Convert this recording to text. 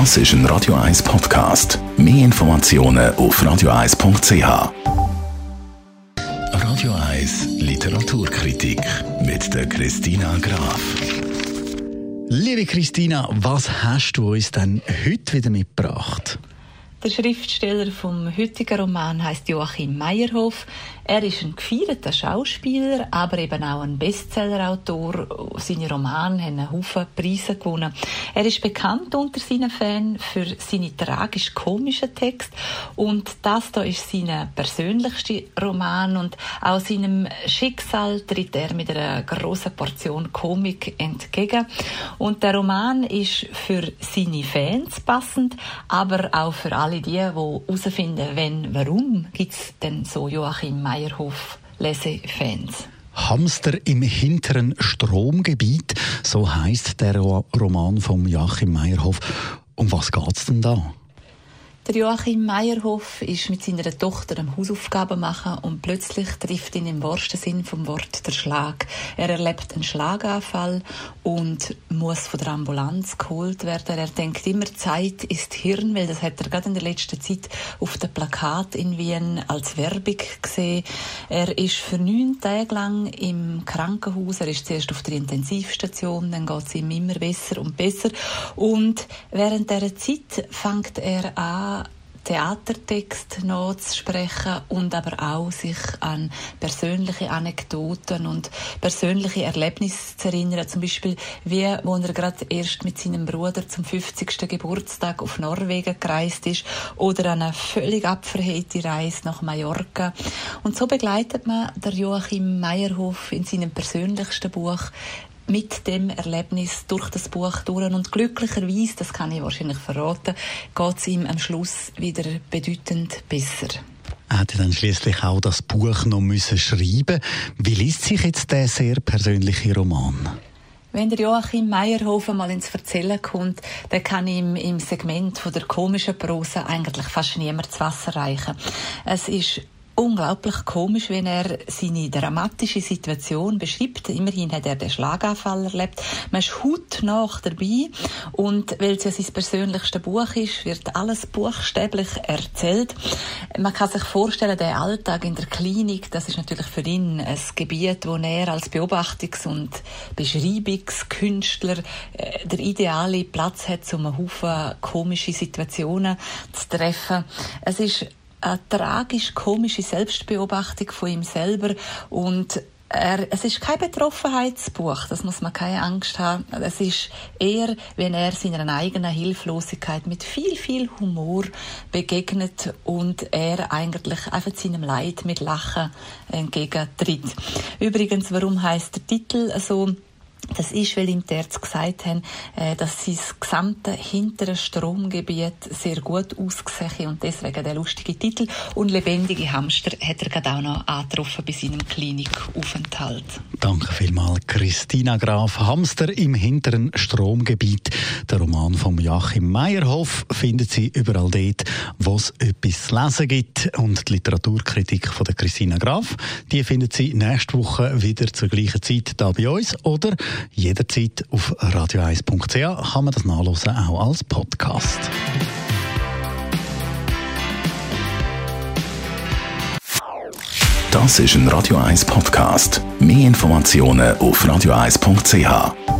Das ist ein Radio 1 Podcast. Mehr Informationen auf radio1.ch. Radio 1 Literaturkritik mit der Christina Graf. Liebe Christina, was hast du uns denn heute wieder mitgebracht? Der Schriftsteller vom heutigen Roman heißt Joachim Meyerhoff. Er ist ein gefeierter Schauspieler, aber eben auch ein Bestsellerautor. Seine Romane haben einen Haufen Preise gewonnen. Er ist bekannt unter seinen Fans für seine tragisch-komischen Texte und das da ist sein persönlichster Roman und auch seinem Schicksal tritt er mit einer großen Portion Komik entgegen. Und der Roman ist für seine Fans passend, aber auch für alle die, die herausfinden, wenn, warum gibt es denn so Joachim Meierhof Lesefans. Hamster im hinteren Stromgebiet, so heißt der Roman von Joachim Meyerhoff. Um was geht's denn da? Der Joachim Meyerhoff ist mit seiner Tochter am Hausaufgaben machen und plötzlich trifft ihn im wahrsten Sinn vom Wort der Schlag. Er erlebt einen Schlaganfall und muss von der Ambulanz geholt werden. Er denkt immer, Zeit ist Hirn, weil das hat er gerade in der letzten Zeit auf dem Plakat in Wien als Werbung gesehen. Er ist für neun Tage lang im Krankenhaus. Er ist zuerst auf der Intensivstation, dann geht es ihm immer besser und besser. Und während dieser Zeit fängt er an, Theatertext nachzusprechen und aber auch sich an persönliche Anekdoten und persönliche Erlebnisse zu erinnern. Zum Beispiel, wie, wo er gerade erst mit seinem Bruder zum 50. Geburtstag auf Norwegen gereist ist oder eine völlig abverhehte Reise nach Mallorca. Und so begleitet man der Joachim Meyerhof in seinem persönlichsten Buch mit dem Erlebnis durch das Buch durch. Und glücklicherweise, das kann ich wahrscheinlich verraten, geht es ihm am Schluss wieder bedeutend besser. Er hat dann schließlich auch das Buch noch müssen schreiben. Wie liest sich jetzt der sehr persönliche Roman? Wenn der Joachim Meyerhofen mal ins Erzählen kommt, dann kann ihm im Segment von der komischen Prosa eigentlich fast niemand zu Wasser reichen. Es ist unglaublich komisch, wenn er seine dramatische Situation beschreibt. Immerhin hat er den Schlaganfall erlebt. Man ist hautnah dabei und weil es ja sein persönlichstes Buch ist, wird alles buchstäblich erzählt. Man kann sich vorstellen, der Alltag in der Klinik, das ist natürlich für ihn ein Gebiet, wo er als Beobachtungs- und Beschreibungskünstler äh, der ideale Platz hat, um einen Haufen komische Situationen zu treffen. Es ist eine tragisch-komische Selbstbeobachtung von ihm selber und er, es ist kein Betroffenheitsbuch, das muss man keine Angst haben. Es ist eher, wenn er seiner eigenen Hilflosigkeit mit viel, viel Humor begegnet und er eigentlich einfach seinem Leid mit Lachen entgegentritt. Übrigens, warum heißt der Titel so? Das ist, weil ihm die Ärzte gesagt haben, äh, dass sein gesamte hintere Stromgebiet sehr gut ausgesehen und deswegen der lustige Titel. Und lebendige Hamster hat er gerade auch noch angetroffen bei seinem Klinikaufenthalt. Danke vielmals, Christina Graf. Hamster im hinteren Stromgebiet. Der Roman von Joachim Meyerhoff findet Sie überall dort, wo es etwas zu lesen gibt. Und die Literaturkritik von Christina Graf, die findet Sie nächste Woche wieder zur gleichen Zeit da bei uns oder Jederzeit auf radio1.ch kann man das nachlesen, auch als Podcast. Das ist ein Radio 1 Podcast. Mehr Informationen auf radio1.ch.